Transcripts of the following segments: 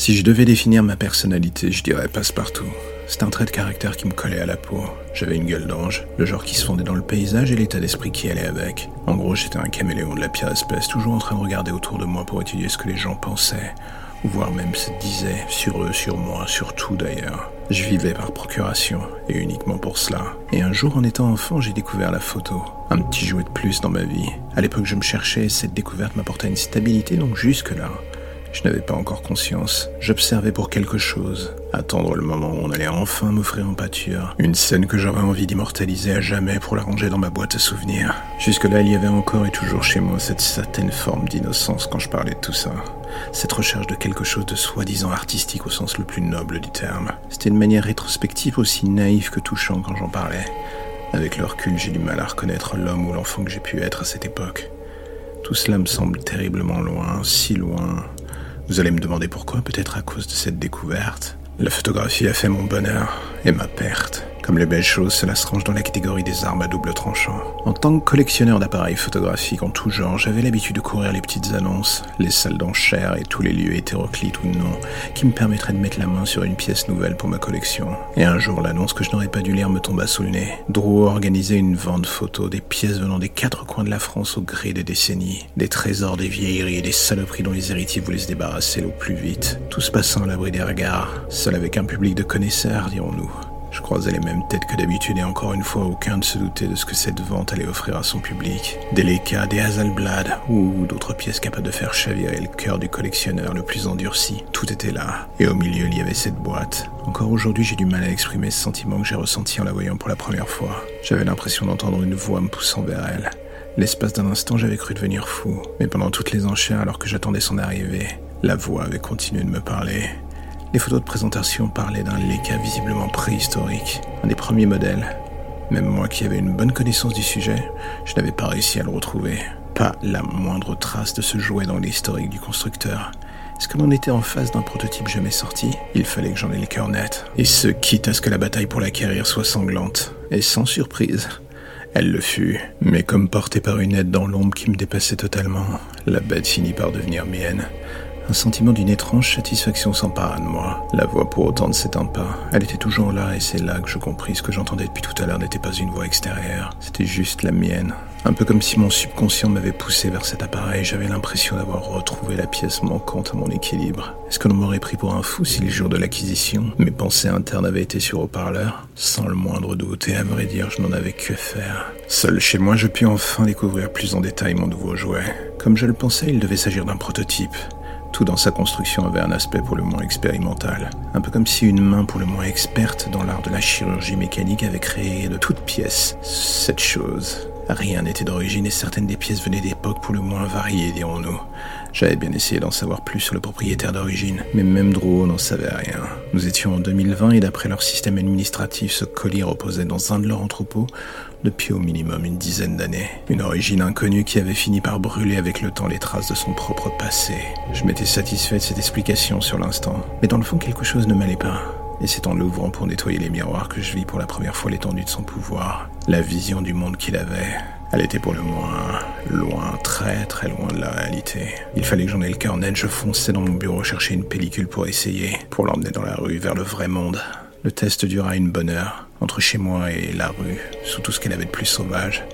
Si je devais définir ma personnalité, je dirais passe-partout. C'est un trait de caractère qui me collait à la peau. J'avais une gueule d'ange, le genre qui se fondait dans le paysage et l'état d'esprit qui allait avec. En gros, j'étais un caméléon de la pire espèce, toujours en train de regarder autour de moi pour étudier ce que les gens pensaient, ou voire même se disaient, sur eux, sur moi, sur tout d'ailleurs. Je vivais par procuration, et uniquement pour cela. Et un jour, en étant enfant, j'ai découvert la photo. Un petit jouet de plus dans ma vie. À l'époque, je me cherchais, et cette découverte m'apportait une stabilité, donc jusque-là, je n'avais pas encore conscience. J'observais pour quelque chose. Attendre le moment où on allait enfin m'offrir en pâture. Une scène que j'aurais envie d'immortaliser à jamais pour la ranger dans ma boîte à souvenirs. Jusque-là, il y avait encore et toujours chez moi cette certaine forme d'innocence quand je parlais de tout ça. Cette recherche de quelque chose de soi-disant artistique au sens le plus noble du terme. C'était une manière rétrospective aussi naïve que touchante quand j'en parlais. Avec le recul, j'ai du mal à reconnaître l'homme ou l'enfant que j'ai pu être à cette époque. Tout cela me semble terriblement loin, si loin, vous allez me demander pourquoi, peut-être à cause de cette découverte. La photographie a fait mon bonheur et ma perte. Comme les belles choses, cela se range dans la catégorie des armes à double tranchant. En tant que collectionneur d'appareils photographiques en tout genre, j'avais l'habitude de courir les petites annonces, les salles d'enchères et tous les lieux hétéroclites ou non qui me permettraient de mettre la main sur une pièce nouvelle pour ma collection. Et un jour, l'annonce que je n'aurais pas dû lire me tomba sous le nez. Drouot organisait une vente photo des pièces venant des quatre coins de la France au gré des décennies. Des trésors, des vieilleries et des saloperies dont les héritiers voulaient se débarrasser au plus vite. Tout se passant à l'abri des regards, seul avec un public de connaisseurs, dirons-nous. Je croisais les mêmes têtes que d'habitude et encore une fois aucun ne se doutait de ce que cette vente allait offrir à son public. Des Leica, des Hazelblad ou d'autres pièces capables de faire chavirer le cœur du collectionneur le plus endurci. Tout était là. Et au milieu, il y avait cette boîte. Encore aujourd'hui, j'ai du mal à exprimer ce sentiment que j'ai ressenti en la voyant pour la première fois. J'avais l'impression d'entendre une voix me poussant vers elle. L'espace d'un instant, j'avais cru devenir fou. Mais pendant toutes les enchères, alors que j'attendais son arrivée, la voix avait continué de me parler. Les photos de présentation parlaient d'un Leica visiblement préhistorique, un des premiers modèles. Même moi qui avais une bonne connaissance du sujet, je n'avais pas réussi à le retrouver. Pas la moindre trace de ce jouet dans l'historique du constructeur. Est-ce que l'on était en face d'un prototype jamais sorti Il fallait que j'en ai le cœur net. Et ce, quitte à ce que la bataille pour l'acquérir soit sanglante. Et sans surprise. Elle le fut, mais comme portée par une aide dans l'ombre qui me dépassait totalement, la bête finit par devenir mienne. Un sentiment d'une étrange satisfaction s'empara de moi. La voix pour autant ne s'éteint pas. Elle était toujours là et c'est là que je compris ce que j'entendais depuis tout à l'heure n'était pas une voix extérieure. C'était juste la mienne. Un peu comme si mon subconscient m'avait poussé vers cet appareil, j'avais l'impression d'avoir retrouvé la pièce manquante à mon équilibre. Est-ce que l'on m'aurait pris pour un fou si le jour de l'acquisition, mes pensées internes avaient été sur haut-parleur? Sans le moindre doute, et à vrai dire, je n'en avais que faire. Seul chez moi, je pus enfin découvrir plus en détail mon nouveau jouet. Comme je le pensais, il devait s'agir d'un prototype. Tout dans sa construction avait un aspect pour le moins expérimental. Un peu comme si une main pour le moins experte dans l'art de la chirurgie mécanique avait créé de toutes pièces cette chose. Rien n'était d'origine et certaines des pièces venaient d'époques pour le moins variées, dirons-nous. J'avais bien essayé d'en savoir plus sur le propriétaire d'origine, mais même Drouot n'en savait rien. Nous étions en 2020 et d'après leur système administratif, ce colis reposait dans un de leurs entrepôts depuis au minimum une dizaine d'années. Une origine inconnue qui avait fini par brûler avec le temps les traces de son propre passé. Je m'étais satisfait de cette explication sur l'instant, mais dans le fond quelque chose ne m'allait pas. Et c'est en l'ouvrant pour nettoyer les miroirs que je vis pour la première fois l'étendue de son pouvoir, la vision du monde qu'il avait. Elle était pour le moins loin, très très loin de la réalité. Il fallait que j'en ai le cœur net, je fonçais dans mon bureau chercher une pellicule pour essayer, pour l'emmener dans la rue vers le vrai monde. Le test dura une bonne heure, entre chez moi et la rue, sous tout ce qu'elle avait de plus sauvage.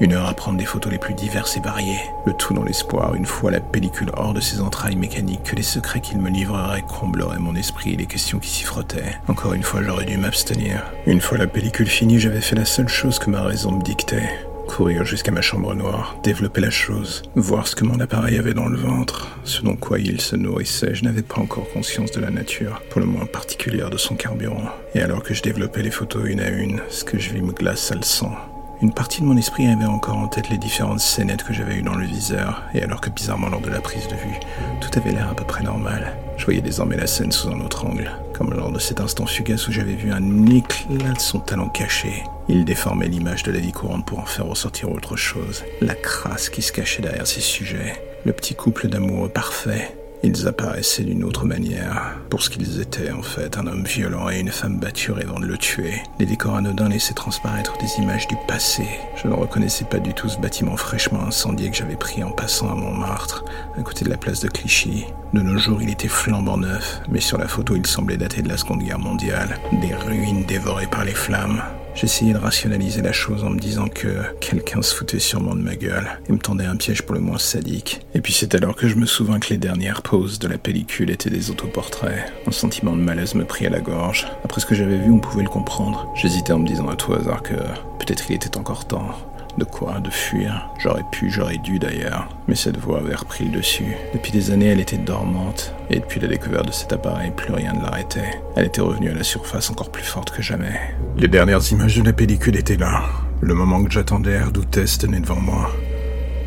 Une heure à prendre des photos les plus diverses et variées, le tout dans l'espoir, une fois la pellicule hors de ses entrailles mécaniques, que les secrets qu'il me livrerait combleraient mon esprit et les questions qui s'y frottaient. Encore une fois, j'aurais dû m'abstenir. Une fois la pellicule finie, j'avais fait la seule chose que ma raison me dictait. Courir jusqu'à ma chambre noire, développer la chose, voir ce que mon appareil avait dans le ventre, ce dont quoi il se nourrissait. Je n'avais pas encore conscience de la nature, pour le moins particulière de son carburant. Et alors que je développais les photos une à une, ce que je vis me glace le sang. Une partie de mon esprit avait encore en tête les différentes scénettes que j'avais eues dans le viseur, et alors que bizarrement lors de la prise de vue, tout avait l'air à peu près normal. Je voyais désormais la scène sous un autre angle, comme lors de cet instant fugace où j'avais vu un éclat de son talent caché. Il déformait l'image de la vie courante pour en faire ressortir autre chose, la crasse qui se cachait derrière ces sujets, le petit couple d'amoureux parfait, Ils apparaissaient d'une autre manière, pour ce qu'ils étaient en fait, un homme violent et une femme battue rêvant de le tuer. Les décors anodins laissaient transparaître des images du passé. Je ne reconnaissais pas du tout ce bâtiment fraîchement incendié que j'avais pris en passant à Montmartre, à côté de la place de Clichy. De nos jours, il était flambant neuf, mais sur la photo, il semblait dater de la Seconde Guerre mondiale, des ruines dévorées par les flammes. J'essayais de rationaliser la chose en me disant que quelqu'un se foutait sûrement de ma gueule et me tendait un piège pour le moins sadique. Et puis c'est alors que je me souvins que les dernières poses de la pellicule étaient des autoportraits. Un sentiment de malaise me prit à la gorge. Après ce que j'avais vu, on pouvait le comprendre. J'hésitais en me disant à tout hasard que peut-être il était encore temps. De quoi De fuir? J'aurais pu, j'aurais dû d'ailleurs. Mais cette voix avait repris le dessus. Depuis des années, elle était dormante. Et depuis la découverte de cet appareil, plus rien ne l'arrêtait. Elle était revenue à la surface encore plus forte que jamais. Les dernières images de la pellicule étaient là. Le moment que j'attendais, redoutais tenait devant moi.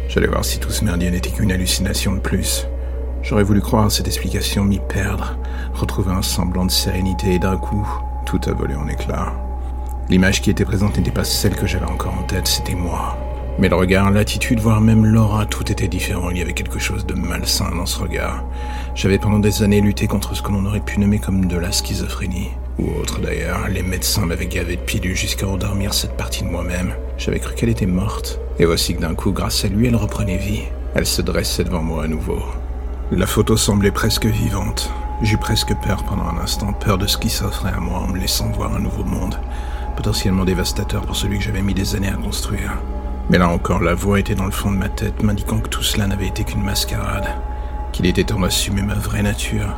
J'allais voir si tout ce merdier n'était qu'une hallucination de plus. J'aurais voulu croire à cette explication, m'y perdre, retrouver un semblant de sérénité et d'un coup, tout a volé en éclats. L'image qui était présente n'était pas celle que j'avais encore en tête, c'était moi. Mais le regard, l'attitude, voire même l'aura, tout était différent. Il y avait quelque chose de malsain dans ce regard. J'avais pendant des années lutté contre ce que l'on aurait pu nommer comme de la schizophrénie. Ou autre d'ailleurs. Les médecins m'avaient gavé de pilules jusqu'à endormir cette partie de moi-même. J'avais cru qu'elle était morte. Et voici que d'un coup, grâce à lui, elle reprenait vie. Elle se dressait devant moi à nouveau. La photo semblait presque vivante. J'eus presque peur pendant un instant, peur de ce qui s'offrait à moi en me laissant voir un nouveau monde potentiellement dévastateur pour celui que j'avais mis des années à construire. Mais là encore, la voix était dans le fond de ma tête, m'indiquant que tout cela n'avait été qu'une mascarade, qu'il était temps d'assumer ma vraie nature,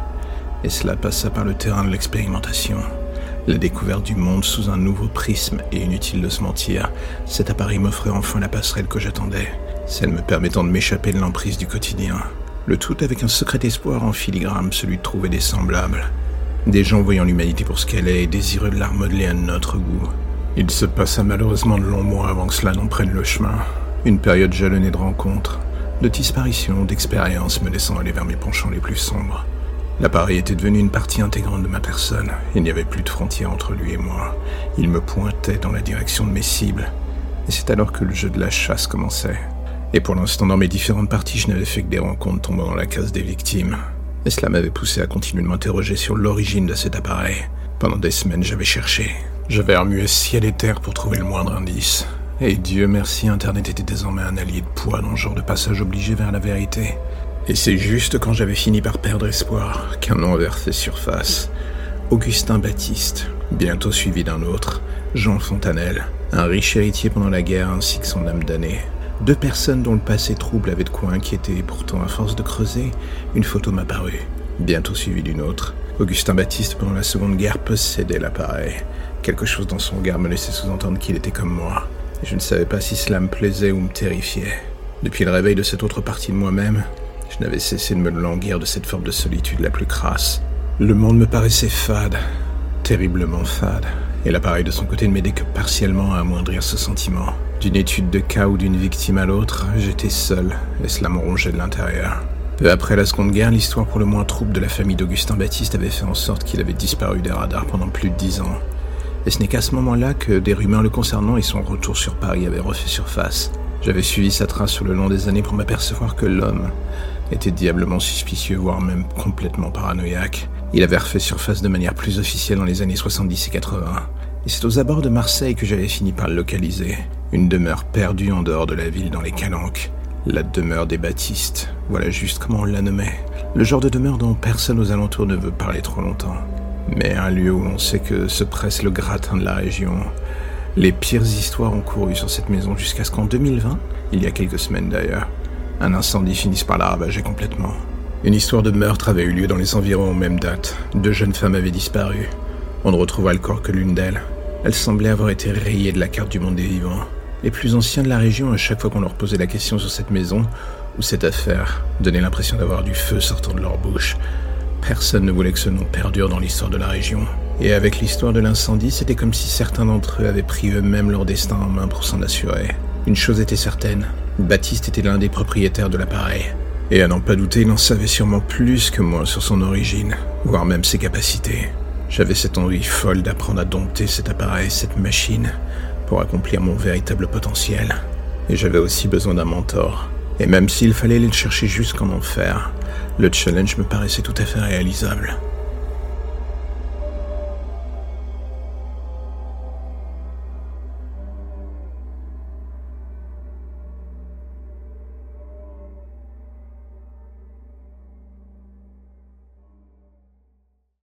et cela passa par le terrain de l'expérimentation. La découverte du monde sous un nouveau prisme, et inutile de se mentir, cet appareil m'offrait enfin la passerelle que j'attendais, celle me permettant de m'échapper de l'emprise du quotidien. Le tout avec un secret espoir en filigrane, celui de trouver des semblables, des gens voyant l'humanité pour ce qu'elle est et désireux de la remodeler à notre goût. Il se passa malheureusement de longs mois avant que cela n'en prenne le chemin. Une période jalonnée de rencontres, de disparitions, d'expériences me laissant aller vers mes penchants les plus sombres. L'appareil était devenu une partie intégrante de ma personne. Il n'y avait plus de frontières entre lui et moi. Il me pointait dans la direction de mes cibles. Et c'est alors que le jeu de la chasse commençait. Et pour l'instant, dans mes différentes parties, je n'avais fait que des rencontres tombant dans la case des victimes. Et cela m'avait poussé à continuer de m'interroger sur l'origine de cet appareil. Pendant des semaines, j'avais cherché. J'avais remué ciel et terre pour trouver le moindre indice. Et Dieu merci, Internet était désormais un allié de poids dans le genre de passage obligé vers la vérité. Et c'est juste quand j'avais fini par perdre espoir qu'un nom avait refait surface. Augustin Baptiste, bientôt suivi d'un autre, Jean Fontanelle, un riche héritier pendant la guerre ainsi que son âme damnée. Deux personnes dont le passé trouble avait de quoi inquiéter, pourtant, à force de creuser, une photo m'apparut, bientôt suivie d'une autre. Augustin Baptiste, pendant la Seconde Guerre, possédait l'appareil. Quelque chose dans son regard me laissait sous-entendre qu'il était comme moi. Je ne savais pas si cela me plaisait ou me terrifiait. Depuis le réveil de cette autre partie de moi-même, je n'avais cessé de me languir de cette forme de solitude la plus crasse. Le monde me paraissait fade, terriblement fade, et l'appareil de son côté ne m'aidait que partiellement à amoindrir ce sentiment. D'une étude de cas ou d'une victime à l'autre, j'étais seul, et cela me rongeait de l'intérieur. Peu après la Seconde Guerre, l'histoire pour le moins trouble de la famille d'Augustin Baptiste avait fait en sorte qu'il avait disparu des radars pendant plus de dix ans. Et ce n'est qu'à ce moment-là que des rumeurs le concernant et son retour sur Paris avaient refait surface. J'avais suivi sa trace sur le long des années pour m'apercevoir que l'homme était diablement suspicieux, voire même complètement paranoïaque. Il avait refait surface de manière plus officielle dans les années 70 et 80. Et c'est aux abords de Marseille que j'avais fini par le localiser. Une demeure perdue en dehors de la ville dans les Calanques. La demeure des Baptistes. Voilà juste comment on la nommait. Le genre de demeure dont personne aux alentours ne veut parler trop longtemps. Mais un lieu où on sait que se presse le gratin de la région. Les pires histoires ont couru sur cette maison jusqu'à ce qu'en 2020, il y a quelques semaines d'ailleurs, un incendie finisse par la ravager complètement. Une histoire de meurtre avait eu lieu dans les environs aux mêmes dates. Deux jeunes femmes avaient disparu. On ne retrouva le corps que l'une d'elles. Elle semblait avoir été rayée de la carte du monde des vivants. Les plus anciens de la région, à chaque fois qu'on leur posait la question sur cette maison ou cette affaire, donnaient l'impression d'avoir du feu sortant de leur bouche. Personne ne voulait que ce nom perdure dans l'histoire de la région. Et avec l'histoire de l'incendie, c'était comme si certains d'entre eux avaient pris eux-mêmes leur destin en main pour s'en assurer. Une chose était certaine, Baptiste était l'un des propriétaires de l'appareil. Et à n'en pas douter, il en savait sûrement plus que moi sur son origine, voire même ses capacités. J'avais cette envie folle d'apprendre à dompter cet appareil, cette machine, pour accomplir mon véritable potentiel. Et j'avais aussi besoin d'un mentor. Et même s'il fallait aller le chercher jusqu'en enfer, Le challenge me paraissait tout à fait réalisable.